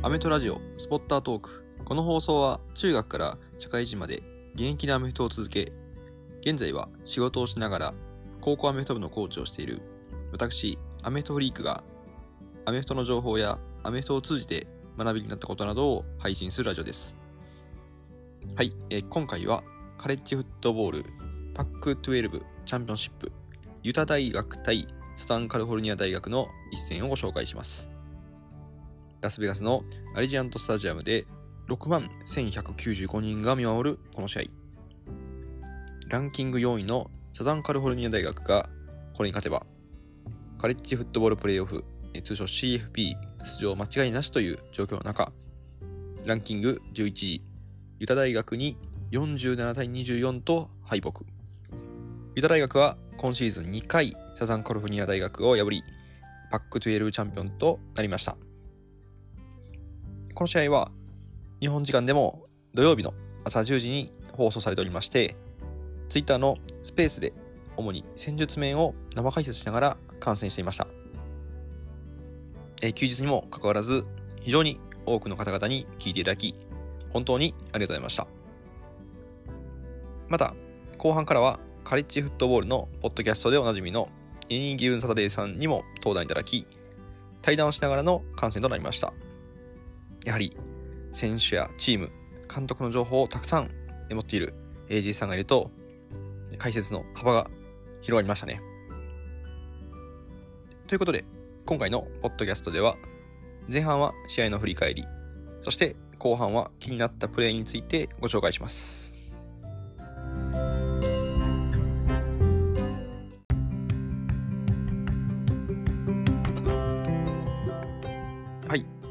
アメトラジオスポッタートーク。この放送は中学から社会人まで現役でアメフトを続け現在は仕事をしながら高校アメフト部のコーチをしている私アメフトフリークがアメフトの情報やアメフトを通じて学びになったことなどを配信するラジオです。はい、えー今回はカレッジフットボールパック12チャンピオンシップユタ大学対サタンカリフォルニア大学の一戦をご紹介します。ラスベガスのアリジアントスタジアムで6万1195人が見守るこの試合。ランキング4位のサザンカリフォルニア大学がこれに勝てばカレッジフットボールプレーオフ通称 CFP 出場間違いなしという状況の中ランキング11位ユタ大学に47対24と敗北。ユタ大学は今シーズン2回サザンカリフォルニア大学を破りパック12チャンピオンとなりました。この試合は日本時間でも土曜日の朝10時に放送されておりまして、ツイッターのスペースで主に戦術面を生解説しながら観戦していました。え休日にもかかわらず、非常に多くの方々に聞いていただき、本当にありがとうございました。また、後半からはカレッジフットボールのポッドキャストでおなじみのエニーギブンサタデーさんにも登壇いただき、対談をしながらの観戦となりました。やはり選手やチーム、監督の情報をたくさん持っている AG さんがいると、解説の幅が広がりましたね。ということで、今回のポッドキャストでは、前半は試合の振り返り、そして後半は気になったプレーについてご紹介します。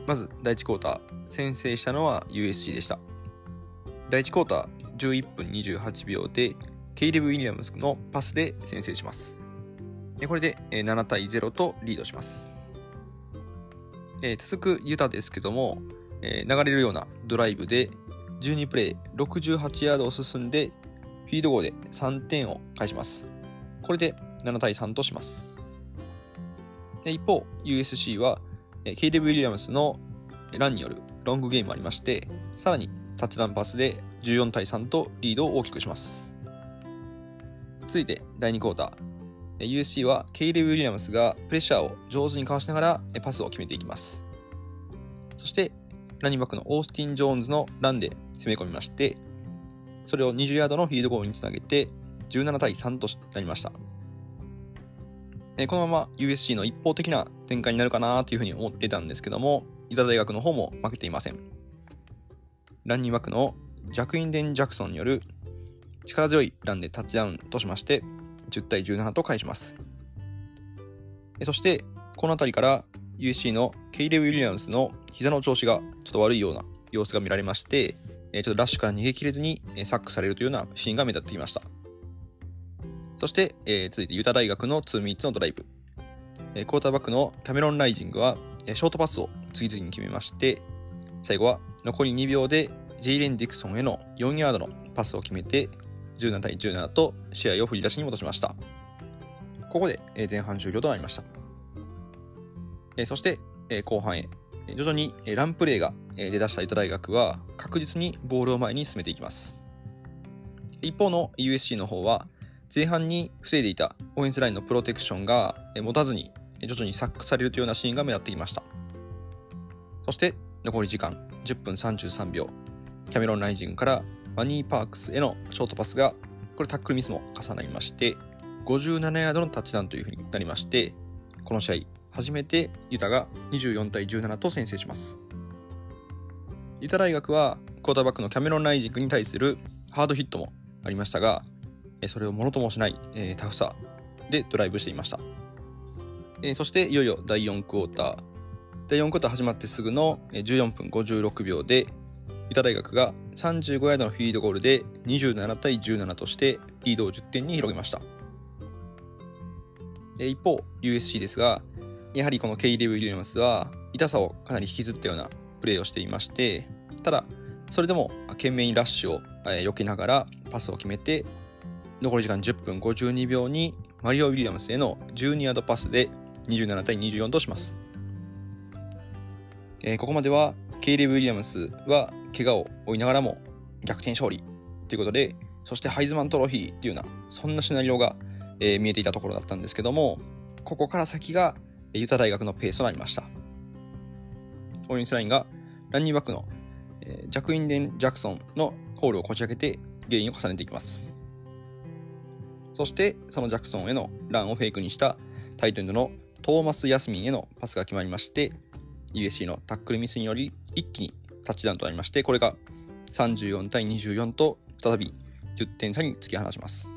まず第1クォーター、先制したのは USC でした。第1クォーター11分28秒で、ケイレブ・ウィリアムスのパスで先制します。でこれで7対0とリードします。えー続くユタですけども、えー流れるようなドライブで12プレイ68ヤードを進んで、フィードゴールで3点を返します。これで7対3とします。一方、USC は、ケイレブ・ウィリアムスのランによるロングゲームもありまして、さらにタッチダウンパスで14対3とリードを大きくします。続いて第2クォーター。USC はケイレブ・ウィリアムスがプレッシャーを上手にかわしながらパスを決めていきます。そして、ランニングバックのオースティン・ジョーンズのランで攻め込みまして、それを20ヤードのフィードゴールにつなげて17対3となりました。このまま USC の一方的な展開になるかなというふうに思ってたんですけども、ユタ大学の方も負けていません。ランニングバックのジャクインデン・ジャクソンによる力強いランでタッチダウンとしまして、10対17と返します。そして、この辺りから USC のケイレブ・ウィリアムスの膝の調子がちょっと悪いような様子が見られまして、ちょっとラッシュから逃げ切れずにサックされるというようなシーンが目立っていました。そして、えー続いてユタ大学の2ミニッツのドライブ。えクォーターバックのキャメロン・ライジングは、えショートパスを次々に決めまして、最後は残り2秒でジェイレン・ディクソンへの4ヤードのパスを決めて、17対17と試合を振り出しに戻しました。ここで前半終了となりました。そして、後半へ、徐々にランプレーが出だしたユタ大学は確実にボールを前に進めていきます。一方の USC の方は前半に防いでいたオフェンスラインのプロテクションが持たずに徐々にサックされるというようなシーンが目立ってきました。そして残り時間10分33秒キャメロン・ライジングからマニー・パークスへのショートパスがこれタックルミスも重なりまして57ヤードのタッチダウンというふうになりましてこの試合初めてユタが24対17と先制しますユタ大学はクォーターバックのキャメロン・ライジングに対するハードヒットもありましたがそれをものともしない、えータフさでドライブしていました、えーそしていよいよ第4クォーター第4クォーター始まってすぐの14分56秒でユタ大学が35ヤードのフィードゴールで27対17としてリードを10点に広げました。え一方、USC ですが、やはりこのケイレブ・ウィリアムスは痛さをかなり引きずったようなプレーをしていまして、ただ、それでも懸命にラッシュをえ避けながらパスを決めて、残り時間10分52秒にマリオ・ウィリアムスへの12ヤードパスで27対24とします。えーここまではケイレブ・ウィリアムスは怪我を負いながらも逆転勝利ということで、そしてハイズマントロフィーっていうような、そんなシナリオが、えー、見えていたところだったんですけども、ここから先がユタ大学のペースとなりました。オーレンスラインがランニングバックの、えー、ジャクインデン・ジャクソンのホールをこじ開けてゲインを重ねていきます。そしてそのジャクソンへのランをフェイクにしたタイトエンドのトーマス・ヤスミンへのパスが決まりまして USC のタックルミスにより一気にタッチダウンとなりましてこれが34対24と再び10点差に突き放します。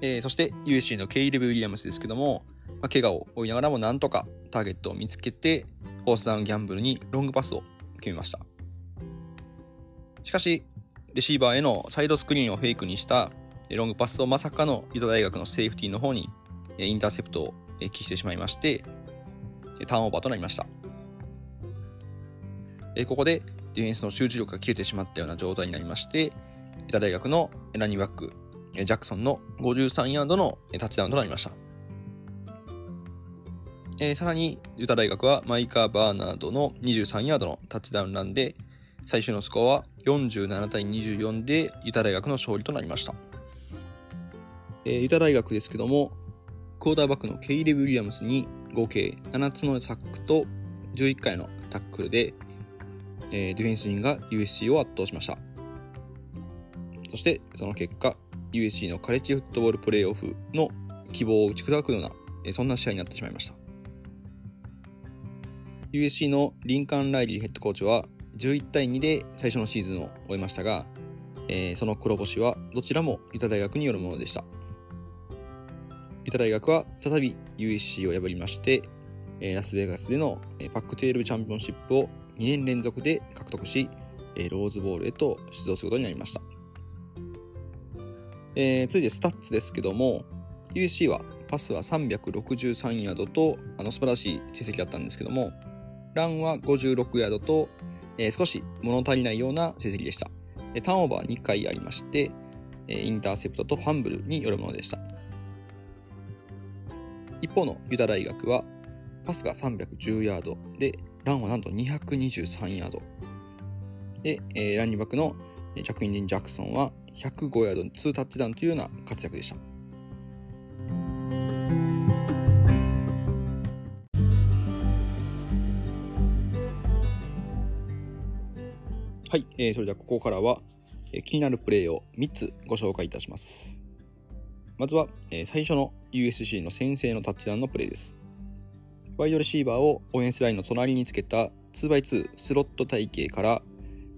えー、そして USC のケイレブ・ウィリアムスですけども、まあ、怪我を負いながらもなんとかターゲットを見つけてフォースダウンギャンブルにロングパスを決めました。しかし、レシーバーへのサイドスクリーンをフェイクにしたロングパスをまさかのユダ大学のセーフティーの方にインターセプトを喫してしまいまして、ターンオーバーとなりました。ここでディフェンスの集中力が切れてしまったような状態になりまして、ユタ大学のランニングバック、ジャクソンの53ヤードのタッチダウンとなりました。えー、さらに、ユタ大学はマイカー・バーナードの23ヤードのタッチダウンランで、最終のスコアは47対24でユタ大学の勝利となりました。えー、ユタ大学ですけども、クォーターバックのケイレブ・ウィリアムスに合計7つのサックと11回のタックルで、えー、ディフェンス陣が USC を圧倒しました。そしてその結果、USC のカレッジフットボールプレーオフの希望を打ち砕くような、えー、そんな試合になってしまいました。USC のリンカン・ライリーヘッドコーチは11対2で最初のシーズンを終えましたが、えー、その黒星はどちらもユタ大学によるものでした。ユタ大学は再び USC を破りまして、え、ラスベガスでのパックテールチャンピオンシップを2年連続で獲得し、えローズボールへと出場することになりました。えー、続いてスタッツですけども、USC はパスは363ヤードとあの素晴らしい成績だったんですけども、ランは56ヤードと、えー、少し物足りないような成績でした。ターンオーバー2回ありまして、インターセプトとファンブルによるものでした。一方のユダ大学はパスが310ヤードで、ランはなんと223ヤード。で、えー、ランニングバックのジャクインディン・ジャクソンは105ヤード2タッチダウンというような活躍でした。はい、えー、それではここからは、えー、気になるプレーを3つご紹介いたします。まずは、え、最初の USC の先制のタッチダウンのプレーです。ワイドレシーバーをオフェンスラインの隣につけた 2x2 スロット体系から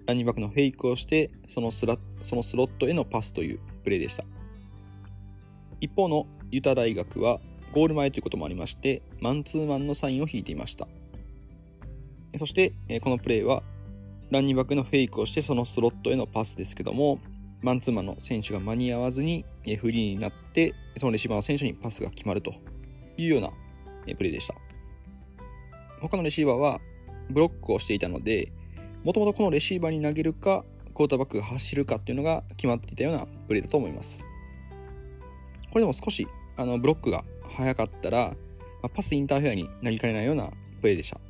ランニングバックのフェイクをしてそのスラそのスロットへのパスというプレーでした。一方のユタ大学はゴール前ということもありましてマンツーマンのサインを引いていました。そしてこのプレーはランニングバックのフェイクをしてそのスロットへのパスですけどもマンツーマンの選手が間に合わずにフリーになって、そのレシーバーの選手にパスが決まるというようなプレーでした。他のレシーバーはブロックをしていたので、もともとこのレシーバーに投げるか、クォーターバックが走るかっていうのが決まっていたようなプレーだと思います。これでも少しあのブロックが早かったら、パスインターフェアになりかねないようなプレーでした。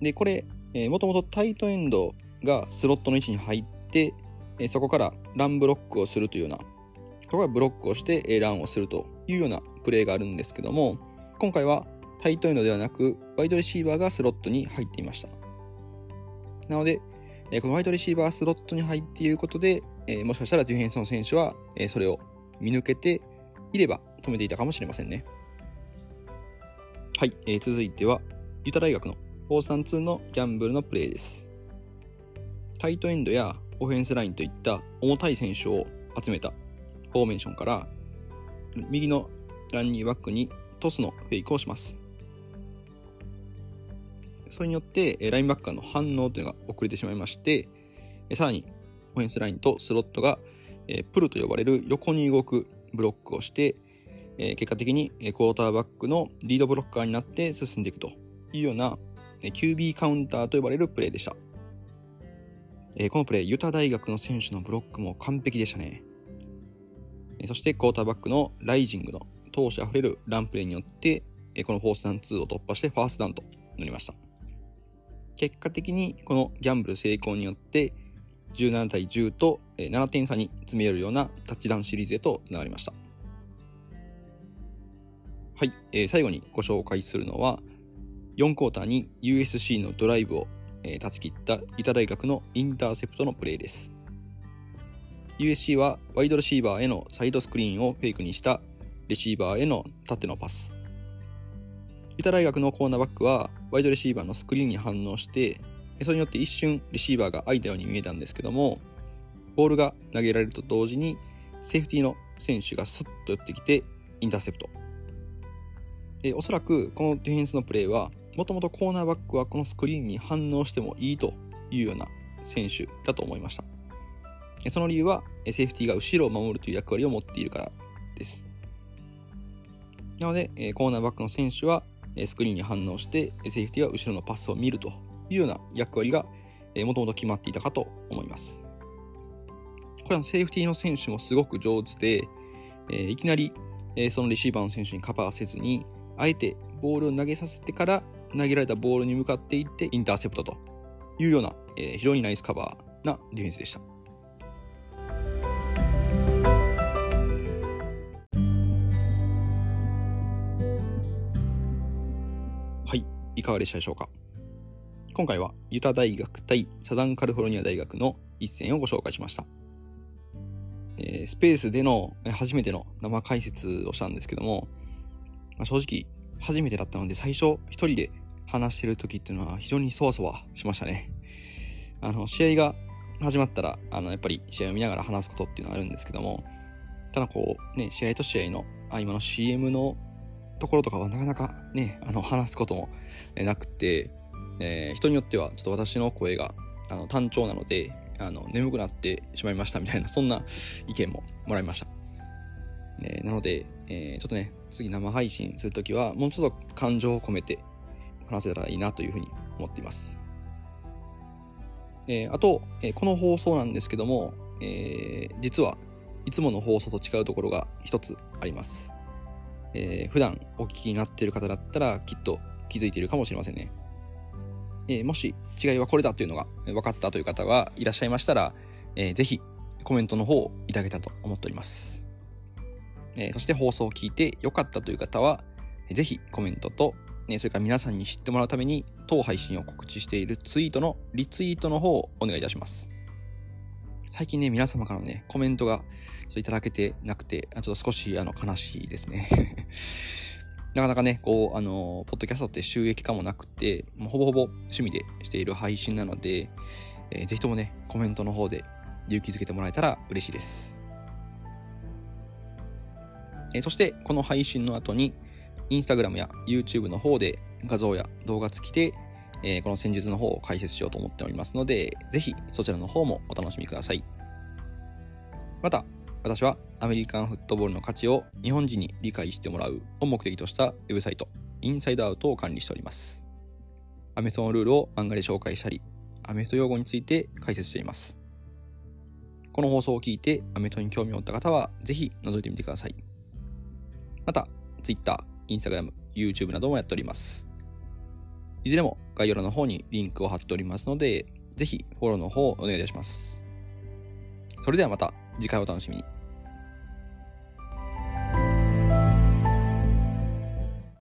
で、これ、もともとタイトエンドがスロットの位置に入って、えそこからランブロックをするというような、ここはブロックをして、えランをするというようなプレーがあるんですけども、今回はタイトエンドではなく、ワイドレシーバーがスロットに入っていました。なので、えこのワイドレシーバースロットに入っていることで、えもしかしたらディフェンスの選手は、えそれを見抜けていれば止めていたかもしれませんね。はい、えー、続いては、ユタ大学の432のギャンブルのプレーです。タイトエンドやオフェンスラインといった重たい選手を集めたフォーメーションから右のランニーバックにトスのフェイクをします。それによってラインバッカーの反応というのが遅れてしまいまして、さらにオフェンスラインとスロットがプルと呼ばれる横に動くブロックをして、結果的にクォーターバックのリードブロッカーになって進んでいくというような QB カウンターと呼ばれるプレーでした。えー、このプレー、ユタ大学の選手のブロックも完璧でしたね。えー、そして、クォーターバックのライジングの闘志あふれるランプレーによって、えー、このフォースダウン2を突破してファーストダウンとなりました。結果的にこのギャンブル成功によって17対10と7点差に詰め寄るようなタッチダウンシリーズへとつながりましたはい、えー、最後にご紹介するのは4クォーターに USC のドライブを、えー、断ち切ったユタ大学のインターセプトのプレーです。USC はワイドレシーバーへのサイドスクリーンをフェイクにしたレシーバーへの縦のパス。ユタ大学のコーナーバックはワイドレシーバーのスクリーンに反応してそれによって一瞬レシーバーが空いたように見えたんですけどもボールが投げられると同時にセーフティーの選手がスッと寄ってきてインターセプト。えおそらくこのディフェンスのプレーはもともとコーナーバックはこのスクリーンに反応してもいいというような選手だと思いました。その理由はセーフティーが後ろを守るという役割を持っているからです。なのでコーナーバックの選手はスクリーンに反応してセーフティーは後ろのパスを見るというような役割がもともと決まっていたかと思います。これはセーフティーの選手もすごく上手でいきなりそのレシーバーの選手にカバーせずにあえてボールを投げさせてから投げられたボールに向かっていってインターセプトというような、えー、非常にナイスカバーなディフェンスでした。はい、いかがでしたでしょうか？今回はユタ大学対サザンカリフォルニア大学の一戦をご紹介しました。えー、スペースでの初めての生解説をしたんですけども、まあ、正直初めてだったので最初一人で話してる時っていうのは非常にそわそわしましたね。あの、試合が始まったら、あの、やっぱり試合を見ながら話すことっていうのはあるんですけども、ただこう、ね、試合と試合の合間の CM のところとかはなかなかね、あの、話すこともなくて、えー、人によってはちょっと私の声があの単調なので、あの、眠くなってしまいましたみたいな、そんな意見ももらいました。えー、なので、えー、ちょっとね、次生配信するときは、もうちょっと感情を込めて話せたらいいなというふうに思っています。えー、あと、えー、この放送なんですけども、えー、実はいつもの放送と違うところが一つあります。えー、普段お聞きになっている方だったらきっと気づいているかもしれませんね。えー、もし違いはこれだというのが分かったという方がいらっしゃいましたら、えー、ぜひコメントの方をいただけたと思っております。えー、そして放送を聞いて良かったという方は、ぜひコメントと、ね、それから皆さんに知ってもらうために当配信を告知しているツイートのリツイートの方をお願いいたします。最近ね、皆様からのね、コメントがちょっといただけてなくて、ちょっと少しあの悲しいですね。なかなかね、こう、あの、ポッドキャストって収益化もなくて、もうほぼほぼ趣味でしている配信なので、えー、ぜひともね、コメントの方で勇気づけてもらえたら嬉しいです。えそしてこの配信の後に Instagram や YouTube の方で画像や動画付きで、えー、この戦術の方を解説しようと思っておりますので、ぜひそちらの方もお楽しみください。また、私はアメリカンフットボールの価値を日本人に理解してもらうを目的としたウェブサイト、インサイドアウトを管理しております。アメフトのルールを漫画で紹介したり、アメフト用語について解説しています。この放送を聞いてアメフトに興味を持った方は、ぜひ覗いてみてください。また、Twitter、Instagram、YouTube などもやっております。いずれも概要欄の方にリンクを貼っておりますので、ぜひフォローの方をお願いいたします。それではまた次回お楽しみに。